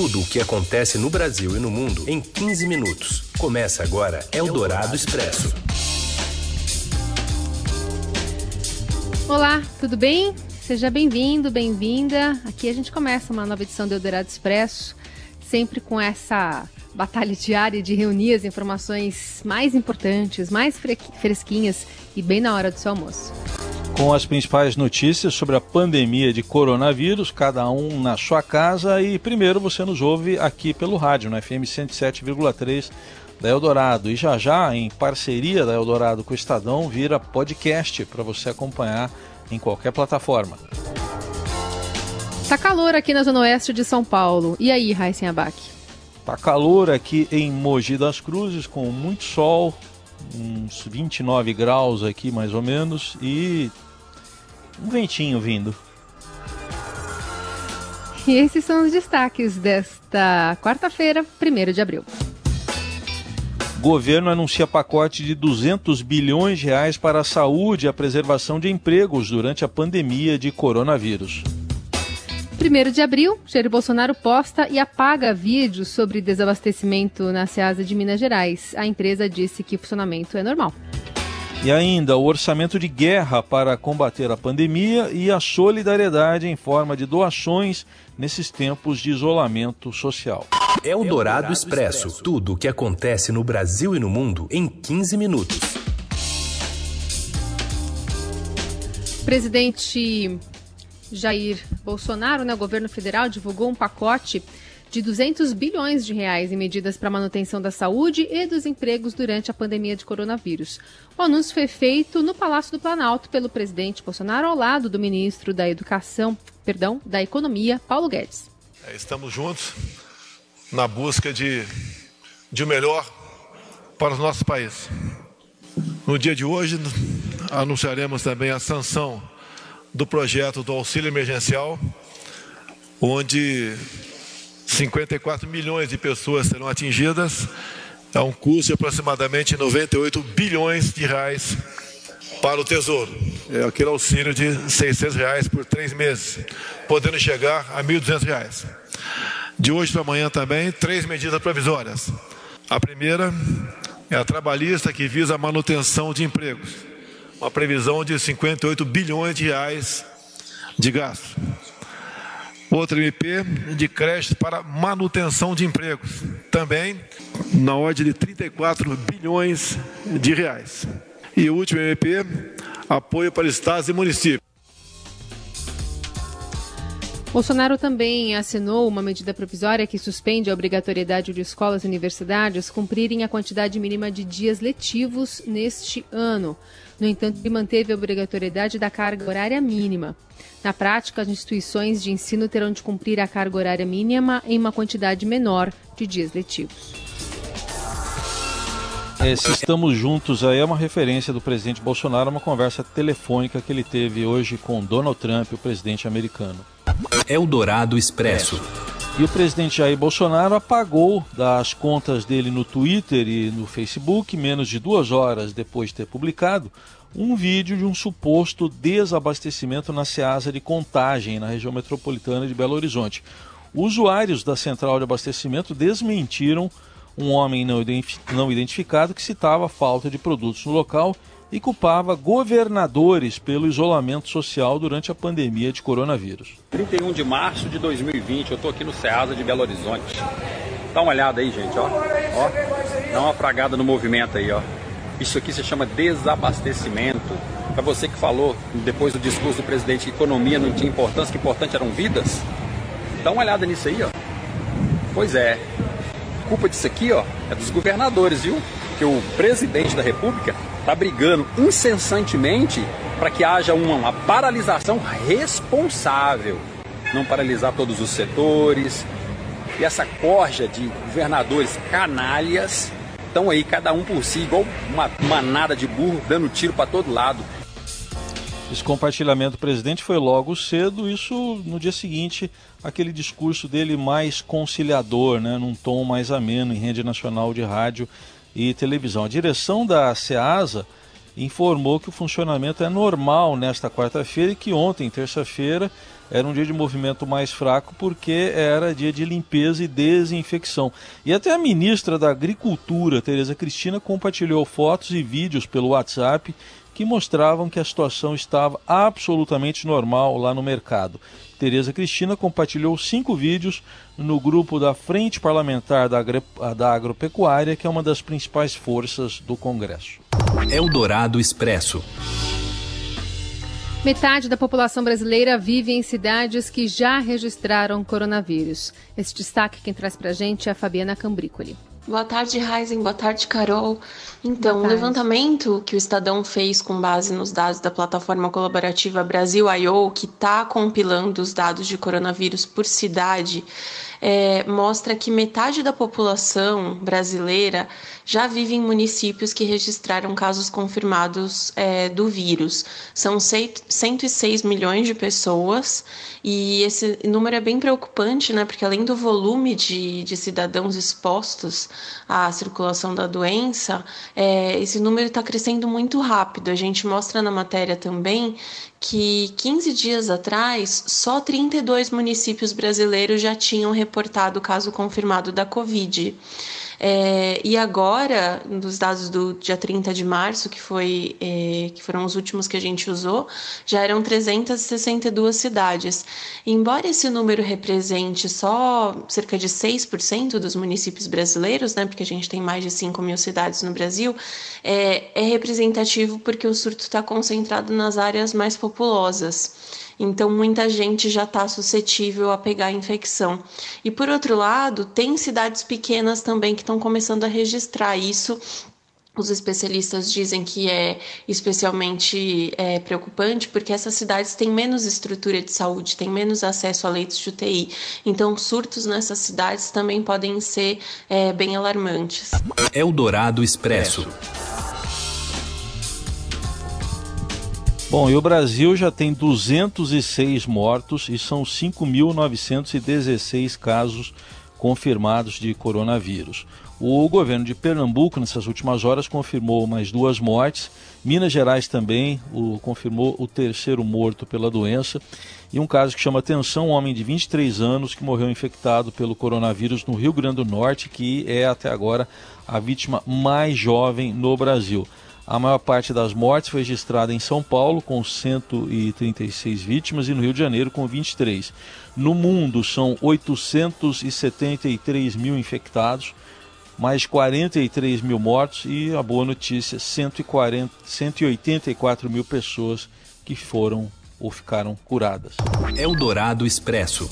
Tudo o que acontece no Brasil e no mundo em 15 minutos. Começa agora Eldorado Expresso. Olá, tudo bem? Seja bem-vindo, bem-vinda. Aqui a gente começa uma nova edição do Eldorado Expresso, sempre com essa batalha diária de reunir as informações mais importantes, mais fresquinhas e bem na hora do seu almoço com as principais notícias sobre a pandemia de coronavírus, cada um na sua casa. E primeiro você nos ouve aqui pelo rádio, no FM 107,3 da Eldorado. E já já, em parceria da Eldorado com o Estadão, vira podcast para você acompanhar em qualquer plataforma. Tá calor aqui na Zona Oeste de São Paulo. E aí, Raíssen Abac? Tá calor aqui em Mogi das Cruzes, com muito sol, uns 29 graus aqui mais ou menos, e um ventinho vindo. E esses são os destaques desta quarta-feira, 1 de abril. Governo anuncia pacote de 200 bilhões de reais para a saúde e a preservação de empregos durante a pandemia de coronavírus. 1 de abril, Jair Bolsonaro posta e apaga vídeos sobre desabastecimento na Ceasa de Minas Gerais. A empresa disse que o funcionamento é normal. E ainda o orçamento de guerra para combater a pandemia e a solidariedade em forma de doações nesses tempos de isolamento social. É o Dourado Expresso. Tudo o que acontece no Brasil e no mundo em 15 minutos. Presidente Jair Bolsonaro, né, o governo federal, divulgou um pacote de 200 bilhões de reais em medidas para manutenção da saúde e dos empregos durante a pandemia de coronavírus. O anúncio foi feito no Palácio do Planalto pelo presidente Bolsonaro ao lado do ministro da Educação, perdão, da Economia, Paulo Guedes. É, estamos juntos na busca de, de melhor para o nosso país. No dia de hoje, anunciaremos também a sanção do projeto do auxílio emergencial, onde 54 milhões de pessoas serão atingidas, é um custo de aproximadamente 98 bilhões de reais para o Tesouro. É aquele auxílio de 600 reais por três meses, podendo chegar a 1.200 reais. De hoje para amanhã também, três medidas provisórias. A primeira é a trabalhista que visa a manutenção de empregos, uma previsão de 58 bilhões de reais de gasto. Outra MP de crédito para manutenção de empregos, também na ordem de 34 bilhões de reais. E o último MP, apoio para estados e municípios. Bolsonaro também assinou uma medida provisória que suspende a obrigatoriedade de escolas e universidades cumprirem a quantidade mínima de dias letivos neste ano. No entanto, ele manteve a obrigatoriedade da carga horária mínima. Na prática, as instituições de ensino terão de cumprir a carga horária mínima em uma quantidade menor de dias letivos. Esse Estamos Juntos aí é uma referência do presidente Bolsonaro a uma conversa telefônica que ele teve hoje com Donald Trump, o presidente americano. Eldorado Expresso. E o presidente Jair Bolsonaro apagou das contas dele no Twitter e no Facebook, menos de duas horas depois de ter publicado, um vídeo de um suposto desabastecimento na Ceasa de Contagem, na região metropolitana de Belo Horizonte. Usuários da central de abastecimento desmentiram um homem não identificado que citava falta de produtos no local e culpava governadores pelo isolamento social durante a pandemia de coronavírus. 31 de março de 2020, eu estou aqui no Ceasa de Belo Horizonte. Dá uma olhada aí, gente, ó. ó. Dá uma fragada no movimento aí, ó. Isso aqui se chama desabastecimento. Para você que falou depois do discurso do presidente que economia não tinha importância, que importante eram vidas, dá uma olhada nisso aí, ó. Pois é. culpa disso aqui, ó, é dos governadores, viu? Que o presidente da República está brigando incessantemente para que haja uma paralisação responsável. Não paralisar todos os setores. E essa corja de governadores canalhas estão aí, cada um por si, igual uma manada de burro, dando tiro para todo lado. Esse compartilhamento do presidente foi logo cedo, isso no dia seguinte, aquele discurso dele mais conciliador, né, num tom mais ameno em rede nacional de rádio e televisão. A direção da SEASA informou que o funcionamento é normal nesta quarta-feira e que ontem, terça-feira, era um dia de movimento mais fraco porque era dia de limpeza e desinfecção. E até a ministra da Agricultura, Tereza Cristina, compartilhou fotos e vídeos pelo WhatsApp que mostravam que a situação estava absolutamente normal lá no mercado. Tereza Cristina compartilhou cinco vídeos no grupo da Frente Parlamentar da, Agri da Agropecuária, que é uma das principais forças do Congresso. Eldorado Expresso. Metade da população brasileira vive em cidades que já registraram coronavírus. Esse destaque quem traz para a gente é a Fabiana Cambrícoli. Boa tarde, Raizen. Boa tarde, Carol. Então, o levantamento que o Estadão fez com base nos dados da plataforma colaborativa Brasil I.O., que está compilando os dados de coronavírus por cidade, é, mostra que metade da população brasileira já vive em municípios que registraram casos confirmados é, do vírus. São 106 milhões de pessoas e esse número é bem preocupante, né? Porque além do volume de, de cidadãos expostos à circulação da doença, é, esse número está crescendo muito rápido. A gente mostra na matéria também que 15 dias atrás, só 32 municípios brasileiros já tinham reportado caso confirmado da Covid. É, e agora, nos dados do dia 30 de março, que, foi, é, que foram os últimos que a gente usou, já eram 362 cidades. embora esse número represente só cerca de 6% dos municípios brasileiros, né, porque a gente tem mais de 5 mil cidades no Brasil, é, é representativo porque o surto está concentrado nas áreas mais populosas. Então, muita gente já está suscetível a pegar a infecção. E por outro lado, tem cidades pequenas também que estão começando a registrar isso os especialistas dizem que é especialmente é, preocupante porque essas cidades têm menos estrutura de saúde, têm menos acesso a leitos de UTI. Então, surtos nessas cidades também podem ser é, bem alarmantes. Eldorado Expresso. Bom, e o Brasil já tem 206 mortos e são 5.916 casos confirmados de coronavírus. O governo de Pernambuco, nessas últimas horas, confirmou mais duas mortes. Minas Gerais também o, confirmou o terceiro morto pela doença. E um caso que chama atenção: um homem de 23 anos que morreu infectado pelo coronavírus no Rio Grande do Norte, que é até agora a vítima mais jovem no Brasil. A maior parte das mortes foi registrada em São Paulo, com 136 vítimas, e no Rio de Janeiro, com 23. No mundo, são 873 mil infectados, mais 43 mil mortos e, a boa notícia, 140, 184 mil pessoas que foram ou ficaram curadas. Eldorado Expresso.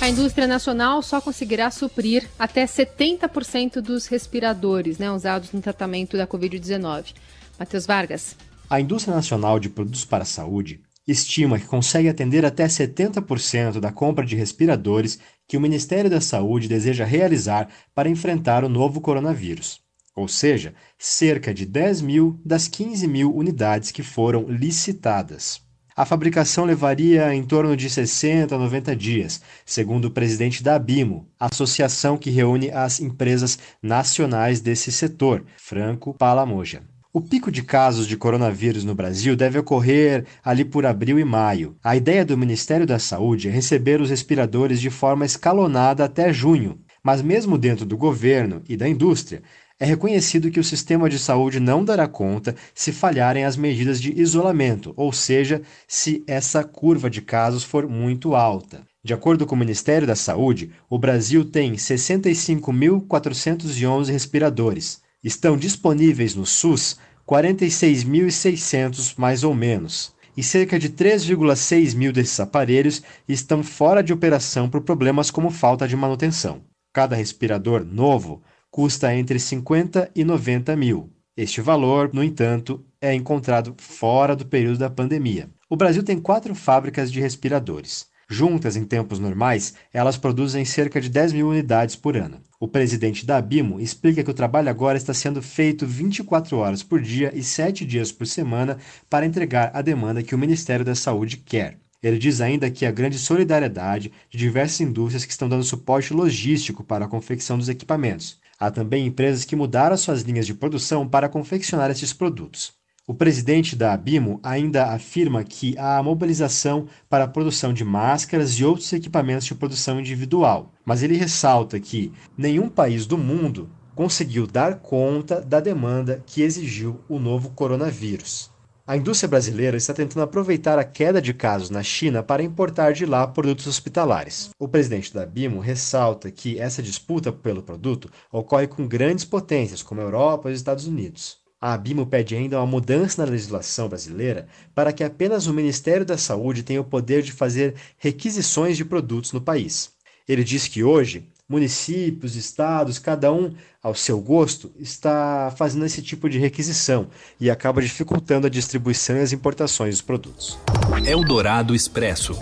A indústria nacional só conseguirá suprir até 70% dos respiradores né, usados no tratamento da Covid-19. Matheus Vargas. A indústria nacional de produtos para a saúde estima que consegue atender até 70% da compra de respiradores que o Ministério da Saúde deseja realizar para enfrentar o novo coronavírus. Ou seja, cerca de 10 mil das 15 mil unidades que foram licitadas. A fabricação levaria em torno de 60 a 90 dias, segundo o presidente da Abimo, associação que reúne as empresas nacionais desse setor, Franco Palamoja. O pico de casos de coronavírus no Brasil deve ocorrer ali por abril e maio. A ideia do Ministério da Saúde é receber os respiradores de forma escalonada até junho. Mas, mesmo dentro do governo e da indústria, é reconhecido que o sistema de saúde não dará conta se falharem as medidas de isolamento, ou seja, se essa curva de casos for muito alta. De acordo com o Ministério da Saúde, o Brasil tem 65.411 respiradores. Estão disponíveis no SUS 46.600 mais ou menos. E cerca de 3,6 mil desses aparelhos estão fora de operação por problemas como falta de manutenção. Cada respirador novo custa entre 50 e 90 mil. Este valor, no entanto, é encontrado fora do período da pandemia. O Brasil tem quatro fábricas de respiradores. Juntas, em tempos normais, elas produzem cerca de 10 mil unidades por ano. O presidente da Abimo explica que o trabalho agora está sendo feito 24 horas por dia e 7 dias por semana para entregar a demanda que o Ministério da Saúde quer. Ele diz ainda que a grande solidariedade de diversas indústrias que estão dando suporte logístico para a confecção dos equipamentos. Há também empresas que mudaram suas linhas de produção para confeccionar esses produtos. O presidente da Abimo ainda afirma que há mobilização para a produção de máscaras e outros equipamentos de produção individual, mas ele ressalta que nenhum país do mundo conseguiu dar conta da demanda que exigiu o novo coronavírus. A indústria brasileira está tentando aproveitar a queda de casos na China para importar de lá produtos hospitalares. O presidente da BIMO ressalta que essa disputa pelo produto ocorre com grandes potências como a Europa e os Estados Unidos. A BIMO pede ainda uma mudança na legislação brasileira para que apenas o Ministério da Saúde tenha o poder de fazer requisições de produtos no país. Ele diz que hoje municípios, estados, cada um ao seu gosto, está fazendo esse tipo de requisição e acaba dificultando a distribuição e as importações dos produtos. Eldorado Expresso.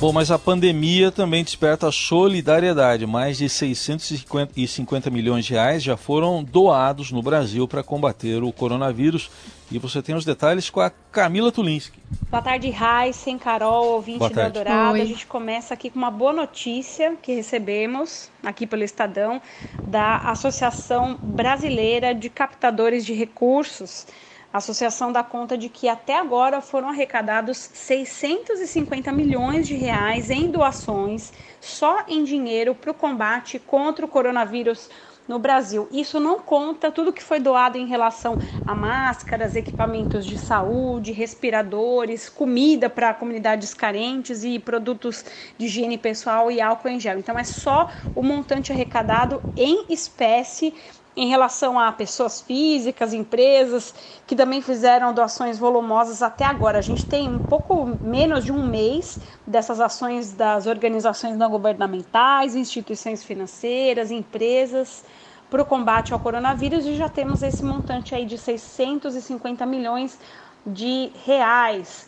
Bom, mas a pandemia também desperta solidariedade. Mais de 650 milhões de reais já foram doados no Brasil para combater o coronavírus. E você tem os detalhes com a Camila Tulinski. Boa tarde, Raíssen, Carol, ouvinte do Eldorado. A gente começa aqui com uma boa notícia que recebemos aqui pelo Estadão da Associação Brasileira de Captadores de Recursos. A associação dá conta de que até agora foram arrecadados 650 milhões de reais em doações só em dinheiro para o combate contra o coronavírus no Brasil. Isso não conta tudo que foi doado em relação a máscaras, equipamentos de saúde, respiradores, comida para comunidades carentes e produtos de higiene pessoal e álcool em gel. Então é só o montante arrecadado em espécie em relação a pessoas físicas, empresas que também fizeram doações volumosas até agora. A gente tem um pouco menos de um mês dessas ações das organizações não governamentais, instituições financeiras, empresas para o combate ao coronavírus e já temos esse montante aí de 650 milhões de reais.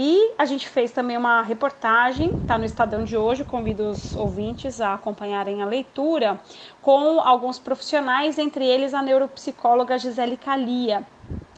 E a gente fez também uma reportagem, está no Estadão de hoje, convido os ouvintes a acompanharem a leitura, com alguns profissionais, entre eles a neuropsicóloga Gisele Calia.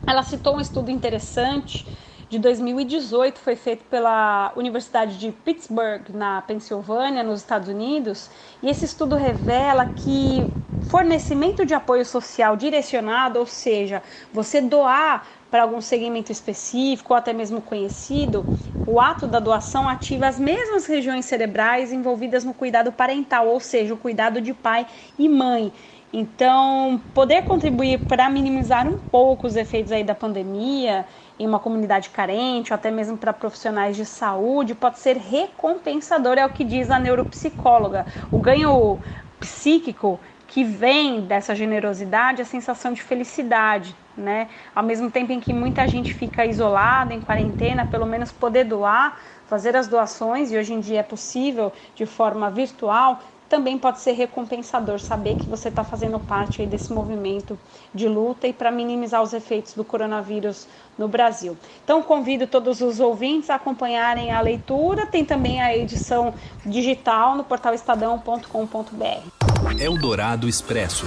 Ela citou um estudo interessante de 2018, foi feito pela Universidade de Pittsburgh, na Pensilvânia, nos Estados Unidos, e esse estudo revela que fornecimento de apoio social direcionado, ou seja, você doar para algum segmento específico ou até mesmo conhecido, o ato da doação ativa as mesmas regiões cerebrais envolvidas no cuidado parental, ou seja, o cuidado de pai e mãe. Então, poder contribuir para minimizar um pouco os efeitos aí da pandemia em uma comunidade carente, ou até mesmo para profissionais de saúde, pode ser recompensador, é o que diz a neuropsicóloga. O ganho psíquico que vem dessa generosidade a sensação de felicidade, né? Ao mesmo tempo em que muita gente fica isolada, em quarentena, pelo menos poder doar, fazer as doações, e hoje em dia é possível de forma virtual, também pode ser recompensador saber que você está fazendo parte desse movimento de luta e para minimizar os efeitos do coronavírus no Brasil. Então convido todos os ouvintes a acompanharem a leitura, tem também a edição digital no portal estadão.com.br. Eldorado Expresso.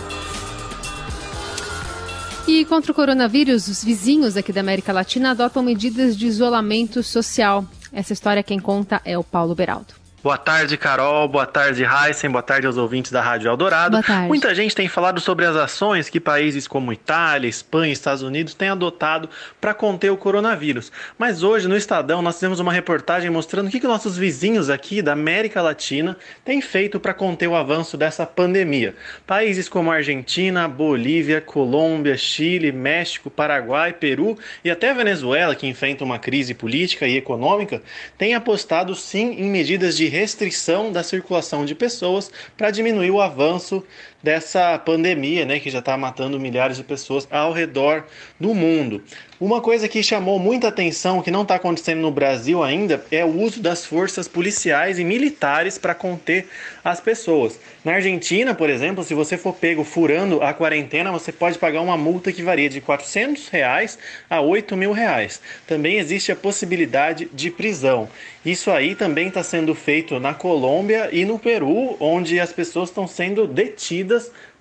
E contra o coronavírus, os vizinhos aqui da América Latina adotam medidas de isolamento social. Essa história quem conta é o Paulo Beraldo. Boa tarde, Carol. Boa tarde, Heisen. Boa tarde aos ouvintes da Rádio Eldorado. Muita gente tem falado sobre as ações que países como Itália, Espanha e Estados Unidos têm adotado para conter o coronavírus. Mas hoje, no Estadão, nós fizemos uma reportagem mostrando o que, que nossos vizinhos aqui da América Latina têm feito para conter o avanço dessa pandemia. Países como Argentina, Bolívia, Colômbia, Chile, México, Paraguai, Peru e até Venezuela, que enfrenta uma crise política e econômica, têm apostado sim em medidas de restrição da circulação de pessoas para diminuir o avanço dessa pandemia, né, que já está matando milhares de pessoas ao redor do mundo. Uma coisa que chamou muita atenção, que não está acontecendo no Brasil ainda, é o uso das forças policiais e militares para conter as pessoas. Na Argentina, por exemplo, se você for pego furando a quarentena, você pode pagar uma multa que varia de 400 reais a 8 mil reais. Também existe a possibilidade de prisão. Isso aí também está sendo feito na Colômbia e no Peru, onde as pessoas estão sendo detidas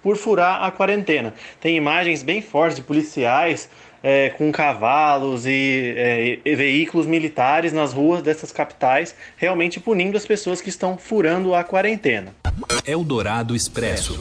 por furar a quarentena. Tem imagens bem fortes de policiais é, com cavalos e, é, e, veículos militares nas ruas dessas capitais, realmente punindo as pessoas que estão furando a quarentena. Eldorado Expresso.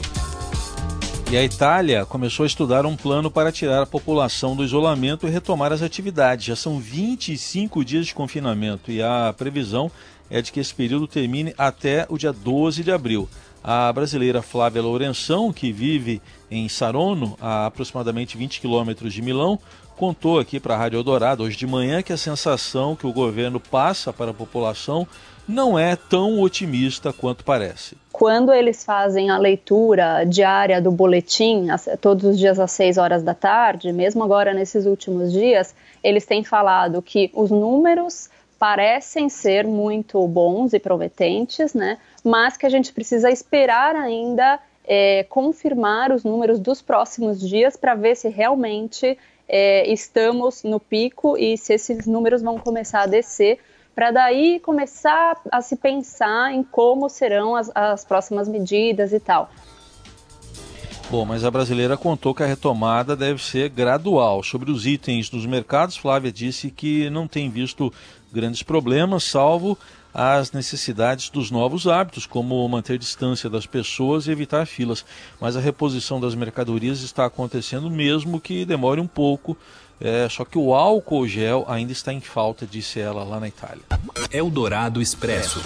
E a Itália começou a estudar um plano para tirar a população do isolamento e retomar as atividades. Já são 25 dias de confinamento e a previsão é de que esse período termine até o dia 12 de abril. A brasileira Flávia Lourenção, que vive em Sarono, a aproximadamente 20 quilômetros de Milão, contou aqui para a Rádio Eldorado hoje de manhã que a sensação que o governo passa para a população não é tão otimista quanto parece. Quando eles fazem a leitura diária do boletim, todos os dias às 6 horas da tarde, mesmo agora nesses últimos dias, eles têm falado que os números parecem ser muito bons e prometentes, né? mas que a gente precisa esperar ainda é, confirmar os números dos próximos dias para ver se realmente é, estamos no pico e se esses números vão começar a descer para daí começar a se pensar em como serão as, as próximas medidas e tal. Bom, mas a brasileira contou que a retomada deve ser gradual. Sobre os itens dos mercados, Flávia disse que não tem visto grandes problemas, salvo as necessidades dos novos hábitos, como manter distância das pessoas e evitar filas. Mas a reposição das mercadorias está acontecendo mesmo que demore um pouco é, só que o álcool gel ainda está em falta, disse ela lá na Itália. Eldorado Expresso.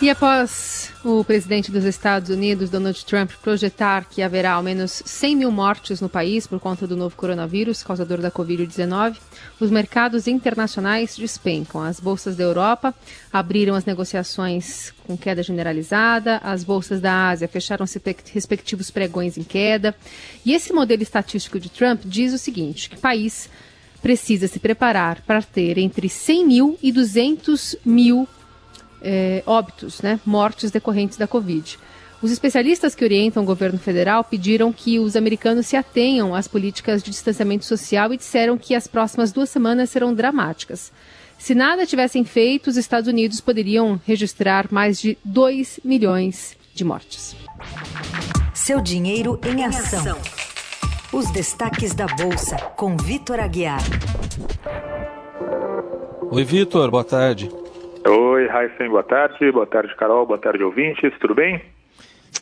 E após o presidente dos Estados Unidos, Donald Trump, projetar que haverá ao menos 100 mil mortes no país por conta do novo coronavírus, causador da Covid-19, os mercados internacionais despencam. As bolsas da Europa abriram as negociações com queda generalizada, as bolsas da Ásia fecharam respectivos pregões em queda. E esse modelo estatístico de Trump diz o seguinte: que o país precisa se preparar para ter entre 100 mil e 200 mil é, óbitos, né, mortes decorrentes da Covid. Os especialistas que orientam o governo federal pediram que os americanos se atenham às políticas de distanciamento social e disseram que as próximas duas semanas serão dramáticas. Se nada tivessem feito, os Estados Unidos poderiam registrar mais de 2 milhões de mortes. Seu dinheiro em ação. Os destaques da Bolsa, com Vitor Aguiar. Oi, Vitor, boa tarde. Oi, Raíssen, boa tarde. Boa tarde, Carol. Boa tarde, ouvintes. Tudo bem?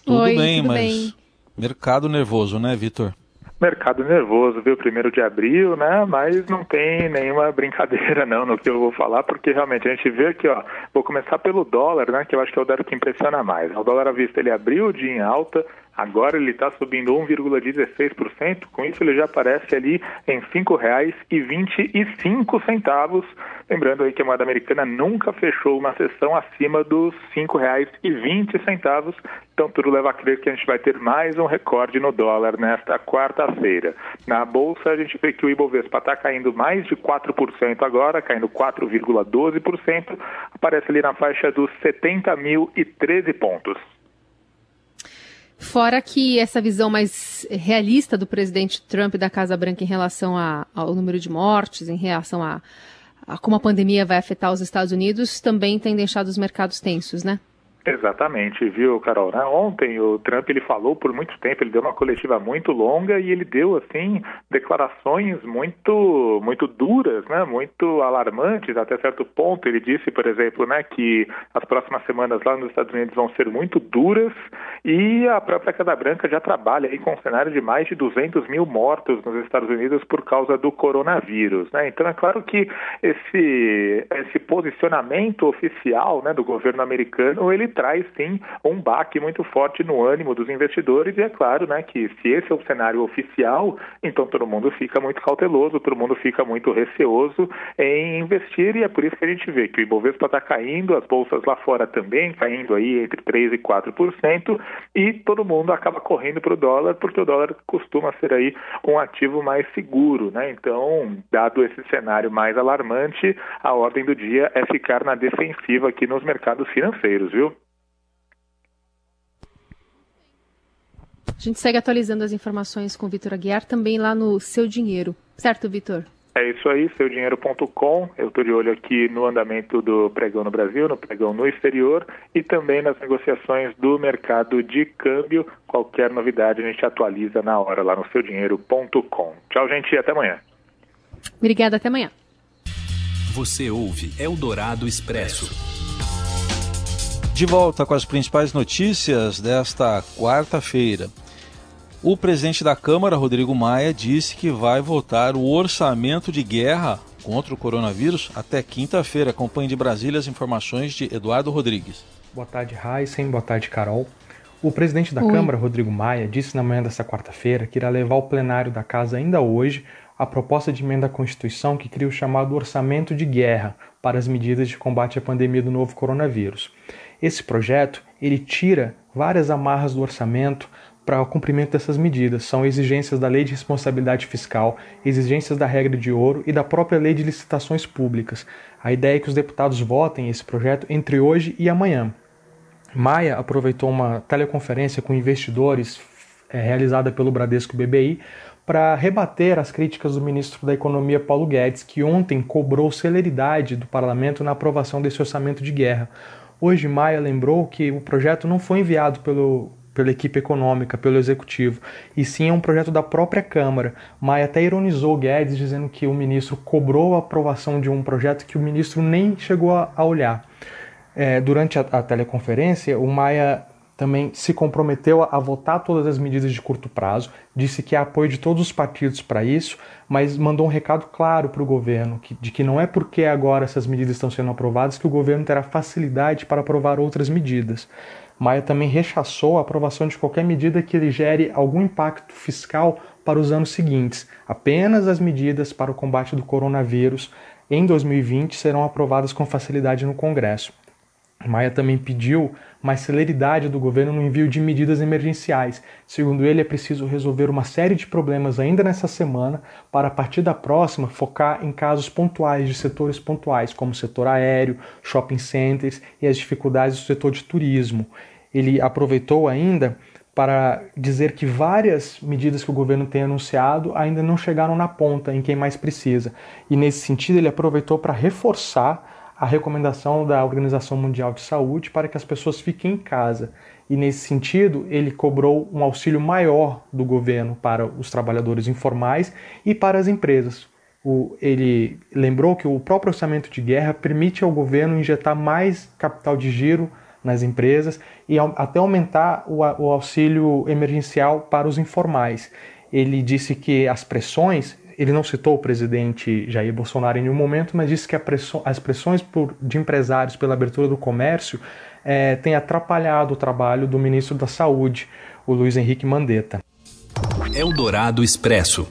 Tudo Oi, bem, tudo mas bem. mercado nervoso, né, Vitor? Mercado nervoso, viu? Primeiro de abril, né? Mas não tem nenhuma brincadeira não no que eu vou falar, porque realmente a gente vê aqui, ó. Vou começar pelo dólar, né? Que eu acho que é o dado que impressiona mais. O dólar à vista ele abriu o dia em alta, Agora ele está subindo 1,16%, com isso ele já aparece ali em R$ 5,25. Lembrando aí que a moeda americana nunca fechou uma sessão acima dos R$ 5,20. Então tudo leva a crer que a gente vai ter mais um recorde no dólar nesta quarta-feira. Na bolsa a gente vê que o Ibovespa está caindo mais de 4% agora, caindo 4,12%, aparece ali na faixa dos 70.013 pontos. Fora que essa visão mais realista do presidente Trump da Casa Branca em relação a, ao número de mortes, em relação a, a como a pandemia vai afetar os Estados Unidos, também tem deixado os mercados tensos, né? Exatamente, viu, Carol? Ontem o Trump ele falou por muito tempo, ele deu uma coletiva muito longa e ele deu assim declarações muito muito duras, né? Muito alarmantes até certo ponto. Ele disse, por exemplo, né, que as próximas semanas lá nos Estados Unidos vão ser muito duras e a própria Casa Branca já trabalha aí com um cenário de mais de 200 mil mortos nos Estados Unidos por causa do coronavírus, né? Então é claro que esse esse posicionamento oficial, né, do governo americano ele traz sim um baque muito forte no ânimo dos investidores e é claro, né, que se esse é o cenário oficial, então todo mundo fica muito cauteloso, todo mundo fica muito receoso em investir e é por isso que a gente vê que o Ibovespa está caindo, as bolsas lá fora também caindo aí entre 3 e 4% e todo mundo acaba correndo para o dólar porque o dólar costuma ser aí um ativo mais seguro, né? Então, dado esse cenário mais alarmante, a ordem do dia é ficar na defensiva aqui nos mercados financeiros, viu? A gente segue atualizando as informações com o Vitor Aguiar também lá no Seu Dinheiro. Certo, Vitor? É isso aí, seudinheiro.com. Eu estou de olho aqui no andamento do pregão no Brasil, no pregão no exterior e também nas negociações do mercado de câmbio. Qualquer novidade a gente atualiza na hora lá no seudinheiro.com. Tchau, gente, e até amanhã. Obrigada, até amanhã. Você ouve Eldorado Expresso. De volta com as principais notícias desta quarta-feira. O presidente da Câmara, Rodrigo Maia, disse que vai votar o orçamento de guerra contra o coronavírus até quinta-feira. Acompanhe de Brasília as informações de Eduardo Rodrigues. Boa tarde, Heisen. Boa tarde, Carol. O presidente da Oi. Câmara, Rodrigo Maia, disse na manhã desta quarta-feira que irá levar ao plenário da Casa ainda hoje a proposta de emenda à Constituição que cria o chamado orçamento de guerra para as medidas de combate à pandemia do novo coronavírus. Esse projeto ele tira várias amarras do orçamento para o cumprimento dessas medidas. São exigências da Lei de Responsabilidade Fiscal, exigências da regra de ouro e da própria Lei de Licitações Públicas. A ideia é que os deputados votem esse projeto entre hoje e amanhã. Maia aproveitou uma teleconferência com investidores é, realizada pelo Bradesco BBI para rebater as críticas do ministro da Economia Paulo Guedes, que ontem cobrou celeridade do parlamento na aprovação desse orçamento de guerra. Hoje, Maia lembrou que o projeto não foi enviado pelo, pela equipe econômica, pelo executivo, e sim é um projeto da própria Câmara. Maia até ironizou Guedes, dizendo que o ministro cobrou a aprovação de um projeto que o ministro nem chegou a, olhar. É, durante a, a, teleconferência, o Maia também se comprometeu a, votar todas as medidas de curto prazo, disse que há apoio de todos os partidos para isso, mas mandou um recado claro para o governo de que não é porque agora essas medidas estão sendo aprovadas que o governo terá facilidade para aprovar outras medidas. Maia também rechaçou a aprovação de qualquer medida que gere algum impacto fiscal para os anos seguintes. Apenas as medidas para o combate do coronavírus em 2020 serão aprovadas com facilidade no Congresso. Maia também pediu mais celeridade do governo no envio de medidas emergenciais. Segundo ele, é preciso resolver uma série de problemas ainda nessa semana para, a partir da próxima, focar em casos pontuais de setores pontuais, como o setor aéreo, shopping centers e as dificuldades do setor de turismo. Ele aproveitou ainda para dizer que várias medidas que o governo tem anunciado ainda não chegaram na ponta em quem mais precisa. E nesse sentido, ele aproveitou para reforçar a recomendação da Organização Mundial de Saúde para que as pessoas fiquem em casa. E nesse sentido, ele cobrou um auxílio maior do governo para os trabalhadores informais e para as empresas. O, ele lembrou que o próprio orçamento de guerra permite ao governo injetar mais capital de giro nas empresas e até aumentar o, o auxílio emergencial para os informais. Ele disse que as pressões ele não citou o presidente Jair Bolsonaro em nenhum momento, mas disse que pressão, as pressões por, de empresários pela abertura do comércio é, têm atrapalhado o trabalho do ministro da Saúde, o Luiz Henrique Mandetta. Eldorado Expresso.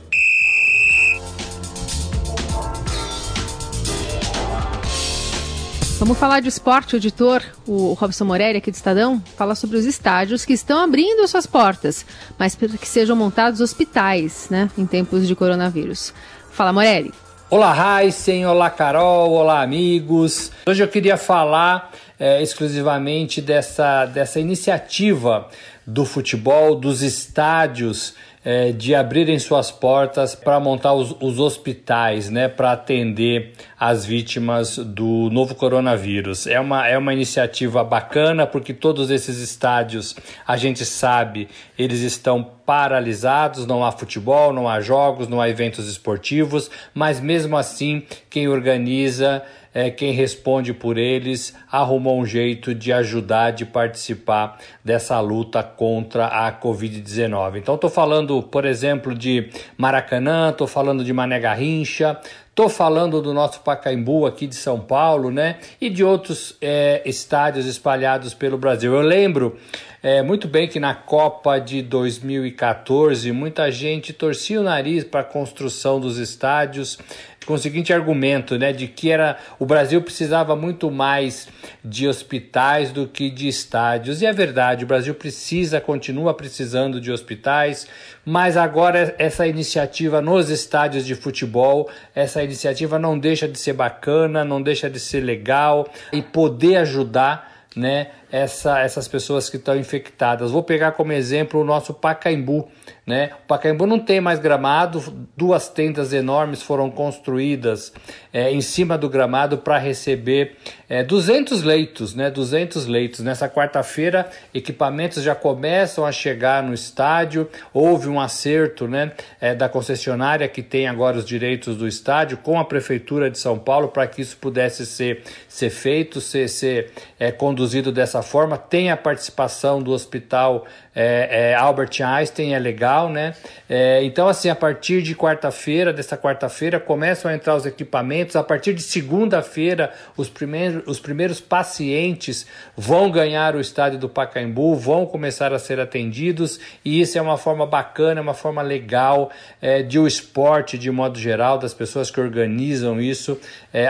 Vamos falar de esporte, o editor, o Robson Morelli, aqui do Estadão, fala sobre os estádios que estão abrindo suas portas, mas para que sejam montados hospitais, né, em tempos de coronavírus. Fala, Morelli. Olá, Heisen, olá, Carol, olá, amigos. Hoje eu queria falar é, exclusivamente dessa, dessa iniciativa do futebol, dos estádios é, de abrirem suas portas para montar os, os hospitais, né, para atender as vítimas do novo coronavírus. É uma, é uma iniciativa bacana porque todos esses estádios, a gente sabe, eles estão paralisados, não há futebol, não há jogos, não há eventos esportivos, mas mesmo assim, quem organiza é, quem responde por eles arrumou um jeito de ajudar, de participar dessa luta contra a Covid-19. Então, estou falando, por exemplo, de Maracanã, estou falando de Mané Garrincha, Estou falando do nosso Pacaembu aqui de São Paulo, né? E de outros é, estádios espalhados pelo Brasil. Eu lembro é, muito bem que na Copa de 2014 muita gente torcia o nariz para a construção dos estádios com o seguinte argumento, né, de que era o Brasil precisava muito mais de hospitais do que de estádios. E é verdade, o Brasil precisa, continua precisando de hospitais, mas agora essa iniciativa nos estádios de futebol, essa iniciativa não deixa de ser bacana, não deixa de ser legal e poder ajudar né, essa, essas pessoas que estão infectadas. Vou pegar como exemplo o nosso Pacaembu. Né? O Pacaembu não tem mais gramado, duas tendas enormes foram construídas é, em cima do gramado para receber é, 200 leitos, né? 200 leitos. Nessa quarta-feira, equipamentos já começam a chegar no estádio. Houve um acerto né, é, da concessionária que tem agora os direitos do estádio com a Prefeitura de São Paulo para que isso pudesse ser, ser feito, ser, ser é, conduzido dessa forma. Tem a participação do Hospital é, é, Albert Einstein, é legal, né? É, então, assim, a partir de quarta-feira, dessa quarta-feira, começam a entrar os equipamentos. A partir de segunda-feira, os primeiros, os primeiros pacientes vão ganhar o estádio do Pacaembu, vão começar a ser atendidos, e isso é uma forma bacana, é uma forma legal é, de o esporte, de modo geral, das pessoas que organizam isso,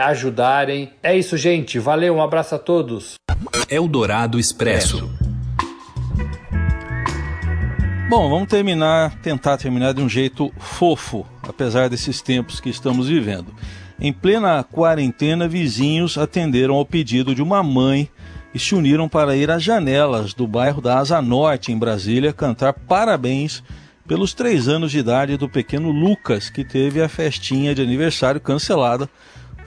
ajudarem. É isso, gente. Valeu, um abraço a todos. Eldorado Expresso. Bom, vamos terminar, tentar terminar de um jeito fofo, apesar desses tempos que estamos vivendo. Em plena quarentena, vizinhos atenderam ao pedido de uma mãe e se uniram para ir às janelas do bairro da Asa Norte, em Brasília, cantar parabéns pelos três anos de idade do pequeno Lucas, que teve a festinha de aniversário cancelada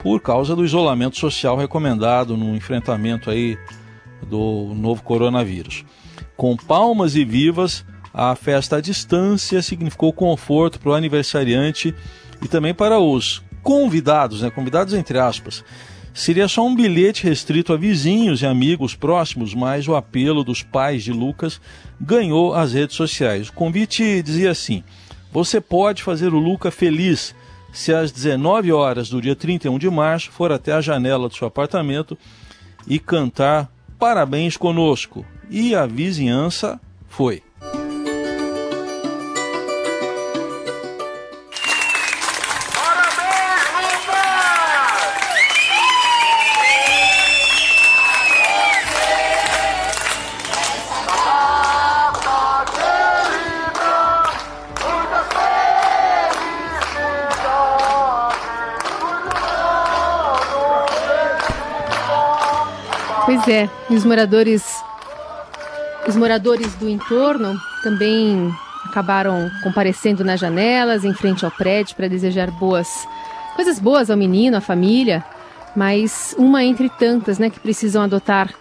por causa do isolamento social recomendado no enfrentamento aí do novo coronavírus. Com palmas e vivas, a festa à distância significou conforto para o aniversariante e também para os convidados, né? convidados entre aspas. Seria só um bilhete restrito a vizinhos e amigos próximos, mas o apelo dos pais de Lucas ganhou as redes sociais. O convite dizia assim: Você pode fazer o Luca feliz se às 19 horas do dia 31 de março for até a janela do seu apartamento e cantar parabéns conosco. E a vizinhança foi. Pois é, os moradores, os moradores do entorno também acabaram comparecendo nas janelas, em frente ao prédio, para desejar boas coisas boas ao menino, à família, mas uma entre tantas, né, que precisam adotar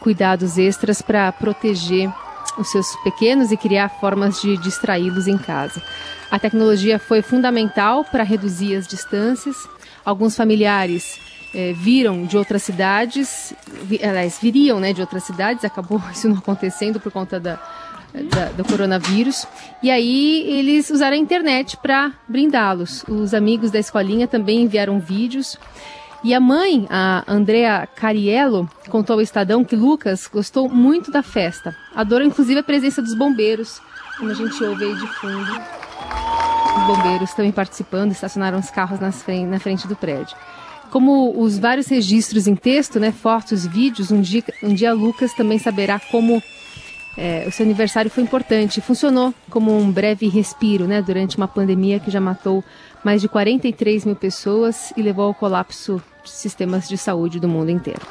cuidados extras para proteger os seus pequenos e criar formas de distraí-los em casa. A tecnologia foi fundamental para reduzir as distâncias. Alguns familiares é, viram de outras cidades, vi, aliás, viriam né, de outras cidades, acabou isso não acontecendo por conta da, da, do coronavírus. E aí eles usaram a internet para brindá-los. Os amigos da escolinha também enviaram vídeos. E a mãe, a Andrea Cariello, contou ao Estadão que Lucas gostou muito da festa. Adorou inclusive a presença dos bombeiros, como a gente ouve aí de fundo. Os bombeiros também participando, estacionaram os carros na frente, na frente do prédio. Como os vários registros em texto, né, fotos, vídeos, um dia, um dia Lucas também saberá como é, o seu aniversário foi importante. Funcionou como um breve respiro né, durante uma pandemia que já matou mais de 43 mil pessoas e levou ao colapso de sistemas de saúde do mundo inteiro.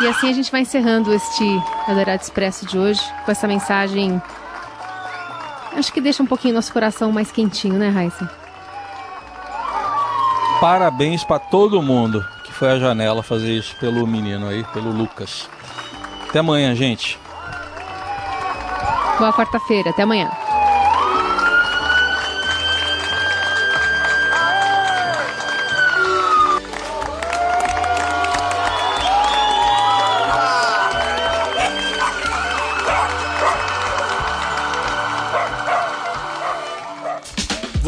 E assim a gente vai encerrando este Adorado Expresso de hoje com essa mensagem. Acho que deixa um pouquinho nosso coração mais quentinho, né, Raíssa? Parabéns para todo mundo que foi à janela fazer isso pelo menino aí, pelo Lucas. Até amanhã, gente. Boa quarta-feira, até amanhã.